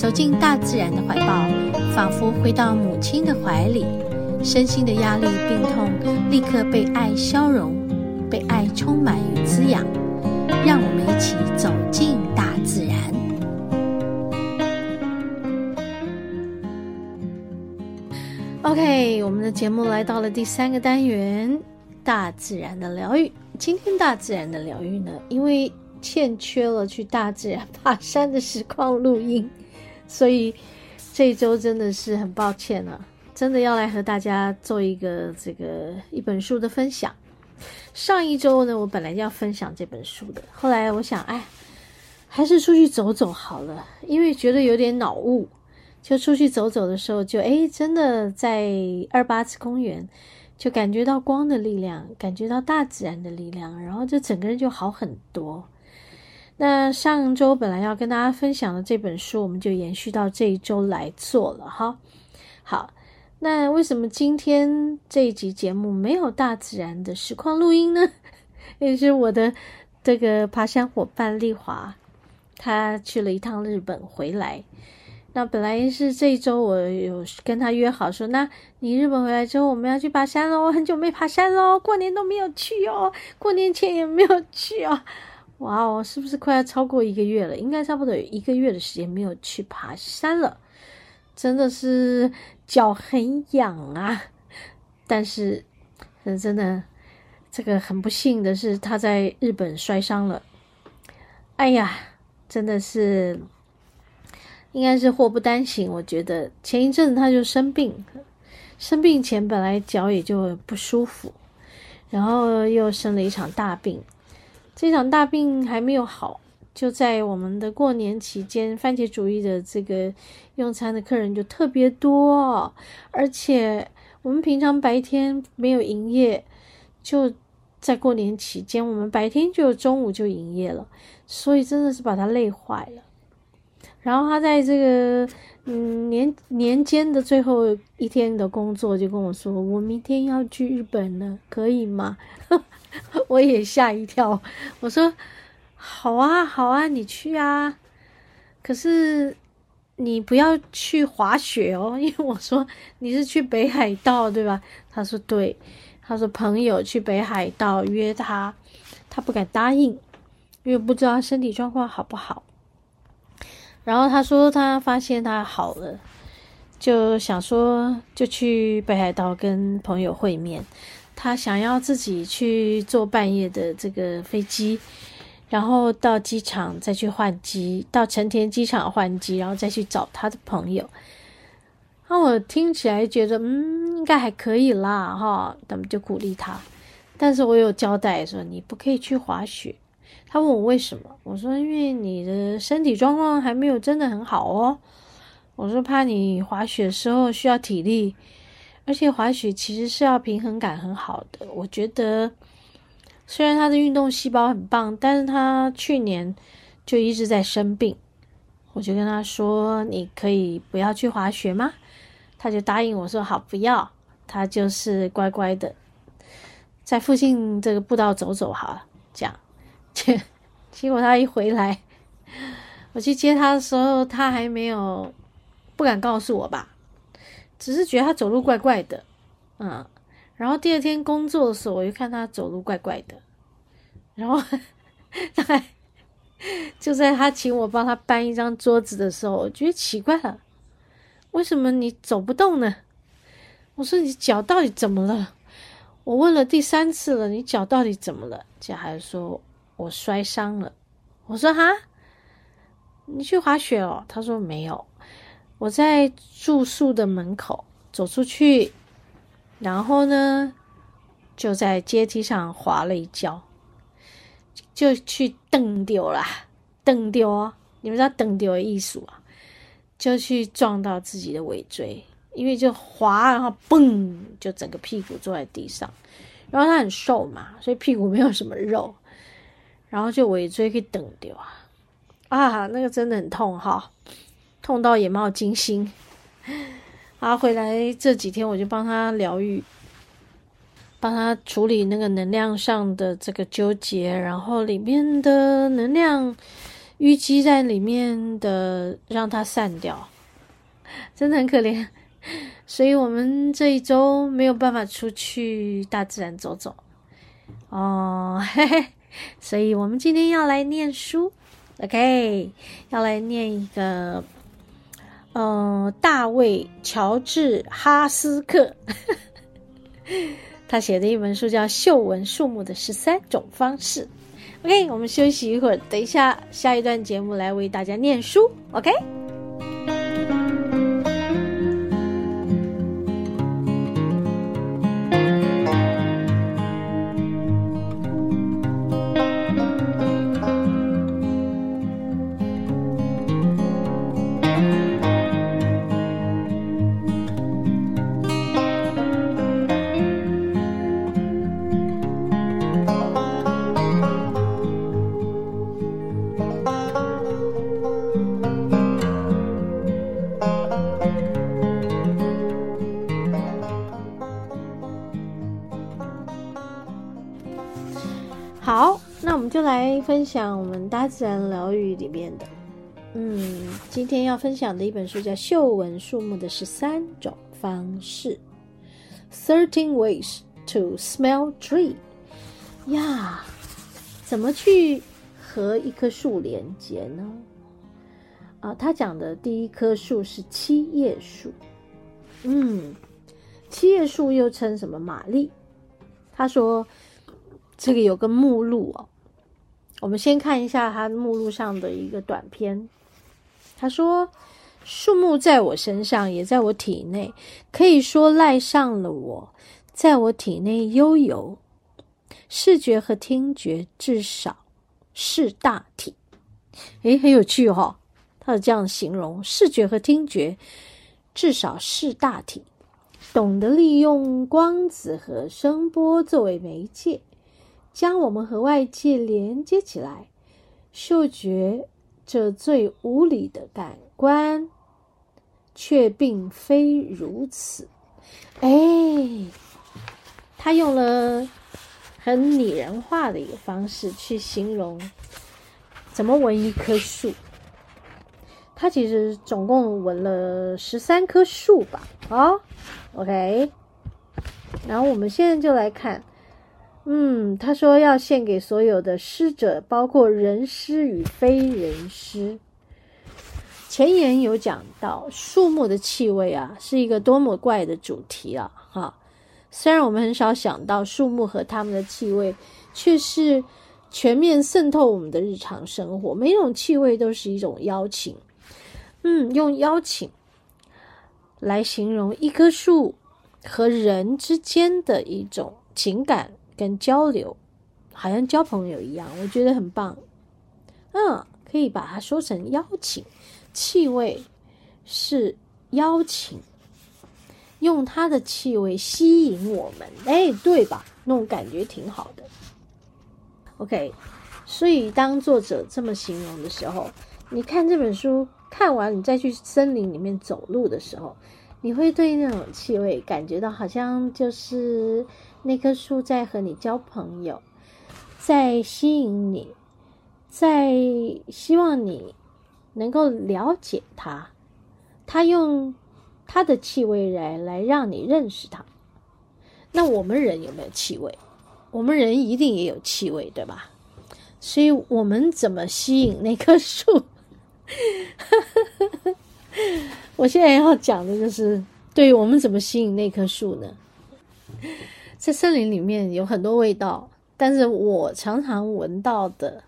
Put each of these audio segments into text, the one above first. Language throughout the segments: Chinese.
走进大自然的怀抱，仿佛回到母亲的怀里，身心的压力、病痛立刻被爱消融，被爱充满与滋养。让我们一起走进大自然。OK，我们的节目来到了第三个单元——大自然的疗愈。今天大自然的疗愈呢，因为欠缺了去大自然爬山的实况录音。所以这一周真的是很抱歉啊，真的要来和大家做一个这个一本书的分享。上一周呢，我本来要分享这本书的，后来我想，哎，还是出去走走好了，因为觉得有点脑雾。就出去走走的时候就，就哎，真的在二八子公园，就感觉到光的力量，感觉到大自然的力量，然后就整个人就好很多。那上周本来要跟大家分享的这本书，我们就延续到这一周来做了哈。好，那为什么今天这一集节目没有大自然的实况录音呢？也是我的这个爬山伙伴丽华，他去了一趟日本回来。那本来是这一周我有跟他约好说，那你日本回来之后我们要去爬山喽，很久没爬山喽，过年都没有去哦，过年前也没有去哦。哇哦，是不是快要超过一个月了？应该差不多有一个月的时间没有去爬山了，真的是脚很痒啊！但是，真的，这个很不幸的是，他在日本摔伤了。哎呀，真的是，应该是祸不单行。我觉得前一阵子他就生病，生病前本来脚也就不舒服，然后又生了一场大病。这场大病还没有好，就在我们的过年期间，番茄主义的这个用餐的客人就特别多，而且我们平常白天没有营业，就在过年期间，我们白天就中午就营业了，所以真的是把他累坏了。然后他在这个嗯年年间的最后一天的工作，就跟我说：“我明天要去日本了，可以吗？” 我也吓一跳，我说：“好啊，好啊，你去啊。可是你不要去滑雪哦，因为我说你是去北海道对吧？”他说：“对。”他说：“朋友去北海道约他，他不敢答应，因为不知道他身体状况好不好。然后他说他发现他好了，就想说就去北海道跟朋友会面。”他想要自己去坐半夜的这个飞机，然后到机场再去换机，到成田机场换机，然后再去找他的朋友。那我听起来觉得，嗯，应该还可以啦，哈，他们就鼓励他。但是我有交代说，你不可以去滑雪。他问我为什么，我说因为你的身体状况还没有真的很好哦。我说怕你滑雪时候需要体力。而且滑雪其实是要平衡感很好的。我觉得，虽然他的运动细胞很棒，但是他去年就一直在生病。我就跟他说：“你可以不要去滑雪吗？”他就答应我说：“好，不要。”他就是乖乖的在附近这个步道走走好。这样，结 结果他一回来，我去接他的时候，他还没有不敢告诉我吧。只是觉得他走路怪怪的，嗯，然后第二天工作的时候，我又看他走路怪怪的，然后 大概就在他请我帮他搬一张桌子的时候，我觉得奇怪了，为什么你走不动呢？我说你脚到底怎么了？我问了第三次了，你脚到底怎么了？这还说我摔伤了。我说哈，你去滑雪哦？他说没有。我在住宿的门口走出去，然后呢，就在阶梯上滑了一跤，就去蹬丢了，丢哦，你们知道蹬丢的意思啊？就去撞到自己的尾椎，因为就滑，然后嘣，就整个屁股坐在地上。然后他很瘦嘛，所以屁股没有什么肉，然后就尾椎给等掉啊，啊，那个真的很痛哈，痛到眼冒金星。啊，回来这几天我就帮他疗愈，帮他处理那个能量上的这个纠结，然后里面的能量淤积在里面的，让它散掉，真的很可怜。所以我们这一周没有办法出去大自然走走哦，嘿嘿。所以我们今天要来念书，OK，要来念一个，嗯、大卫·乔治·哈斯克，他写的一本书叫《嗅闻树木的十三种方式》。OK，我们休息一会儿，等一下下一段节目来为大家念书，OK。分享我们大自然疗愈里面的，嗯，今天要分享的一本书叫《嗅闻树木的十三种方式》（Thirteen Ways to Smell Tree）。呀，怎么去和一棵树连接呢？啊，他讲的第一棵树是七叶树。嗯，七叶树又称什么？玛丽。他说。这个有个目录哦，我们先看一下他目录上的一个短篇。他说：“树木在我身上，也在我体内，可以说赖上了我，在我体内悠游。视觉和听觉至少是大体。”诶，很有趣哈、哦，他是这样形容：视觉和听觉至少是大体，懂得利用光子和声波作为媒介。将我们和外界连接起来，嗅觉这最无理的感官，却并非如此。哎，他用了很拟人化的一个方式去形容怎么闻一棵树。他其实总共闻了十三棵树吧？啊、，OK。然后我们现在就来看。嗯，他说要献给所有的师者，包括人师与非人师。前言有讲到树木的气味啊，是一个多么怪的主题啊！哈，虽然我们很少想到树木和它们的气味，却是全面渗透我们的日常生活。每种气味都是一种邀请。嗯，用邀请来形容一棵树和人之间的一种情感。跟交流，好像交朋友一样，我觉得很棒。嗯，可以把它说成邀请，气味是邀请，用它的气味吸引我们，哎，对吧？那种感觉挺好的。OK，所以当作者这么形容的时候，你看这本书看完，你再去森林里面走路的时候，你会对那种气味感觉到好像就是。那棵树在和你交朋友，在吸引你，在希望你能够了解它。它用它的气味来来让你认识它。那我们人有没有气味？我们人一定也有气味，对吧？所以我们怎么吸引那棵树？我现在要讲的就是，对于我们怎么吸引那棵树呢？在森林里面有很多味道，但是我常常闻到的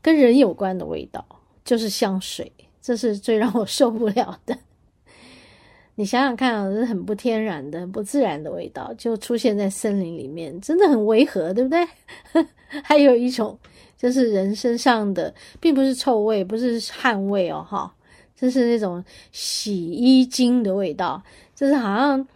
跟人有关的味道就是香水，这是最让我受不了的。你想想看啊，这是很不天然的、不自然的味道，就出现在森林里面，真的很违和，对不对？还有一种就是人身上的，并不是臭味，不是汗味哦，哈，这是那种洗衣精的味道。就是好像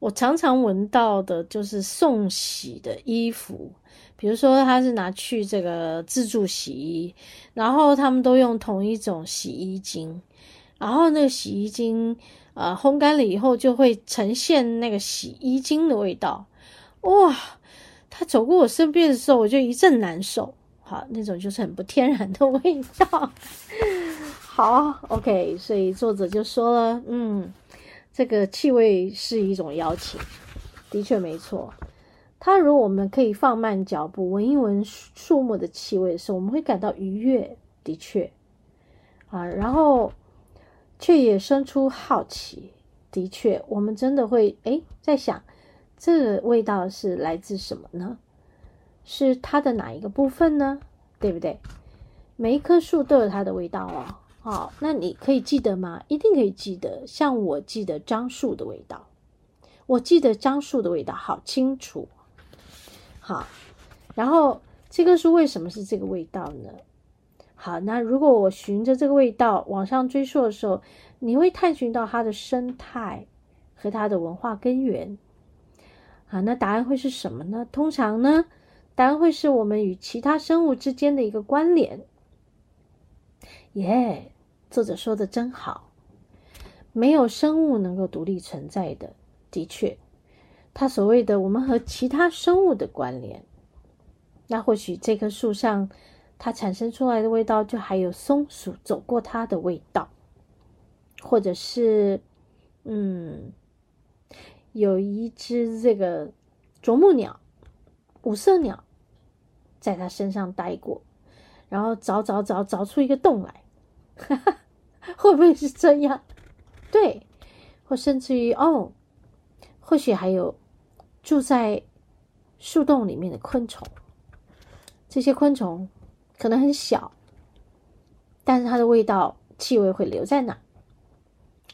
我常常闻到的，就是送洗的衣服，比如说他是拿去这个自助洗衣，然后他们都用同一种洗衣精，然后那个洗衣精呃烘干了以后，就会呈现那个洗衣精的味道。哇！他走过我身边的时候，我就一阵难受。好，那种就是很不天然的味道。好，OK，所以作者就说了，嗯，这个气味是一种邀请，的确没错。他如果我们可以放慢脚步，闻一闻树木的气味的时候，我们会感到愉悦，的确啊，然后却也生出好奇，的确，我们真的会诶在想，这个味道是来自什么呢？是它的哪一个部分呢？对不对？每一棵树都有它的味道哦。好，那你可以记得吗？一定可以记得。像我记得樟树的味道，我记得樟树的味道好清楚。好，然后这棵树为什么是这个味道呢？好，那如果我循着这个味道往上追溯的时候，你会探寻到它的生态和它的文化根源。好，那答案会是什么呢？通常呢，答案会是我们与其他生物之间的一个关联。耶。作者说的真好，没有生物能够独立存在的。的确，他所谓的我们和其他生物的关联，那或许这棵树上它产生出来的味道，就还有松鼠走过它的味道，或者是，嗯，有一只这个啄木鸟、五色鸟，在它身上待过，然后凿凿凿凿出一个洞来，会不会是这样？对，或甚至于哦，或许还有住在树洞里面的昆虫。这些昆虫可能很小，但是它的味道、气味会留在那，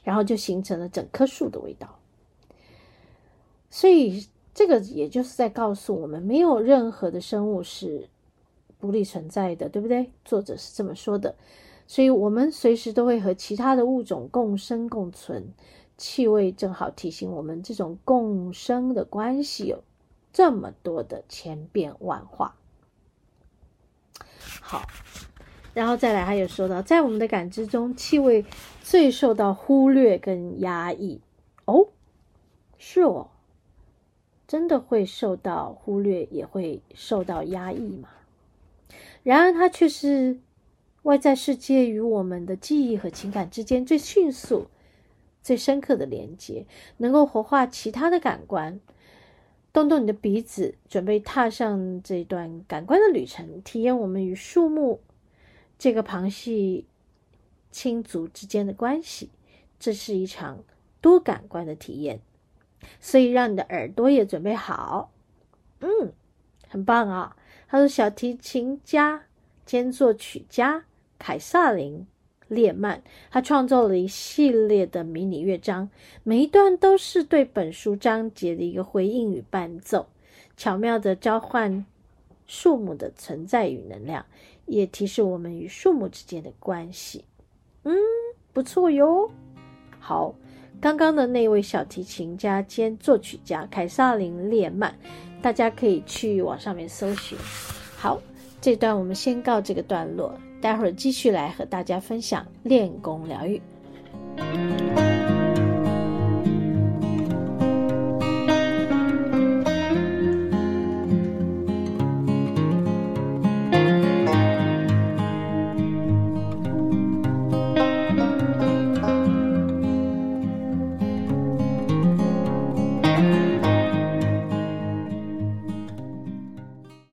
然后就形成了整棵树的味道。所以，这个也就是在告诉我们，没有任何的生物是独立存在的，对不对？作者是这么说的。所以，我们随时都会和其他的物种共生共存。气味正好提醒我们，这种共生的关系有这么多的千变万化。好，然后再来，还有说到，在我们的感知中，气味最受到忽略跟压抑。哦，是哦，真的会受到忽略，也会受到压抑吗？然而，它却是。外在世界与我们的记忆和情感之间最迅速、最深刻的连接，能够活化其他的感官。动动你的鼻子，准备踏上这段感官的旅程，体验我们与树木这个旁系亲族之间的关系。这是一场多感官的体验，所以让你的耳朵也准备好。嗯，很棒啊！他说，小提琴家兼作曲家。凯撒琳·列曼，他创作了一系列的迷你乐章，每一段都是对本书章节的一个回应与伴奏，巧妙地召唤树木的存在与能量，也提示我们与树木之间的关系。嗯，不错哟。好，刚刚的那位小提琴家兼作曲家凯撒琳·列曼，大家可以去网上面搜寻。好，这段我们先告这个段落。待会儿继续来和大家分享练功疗愈。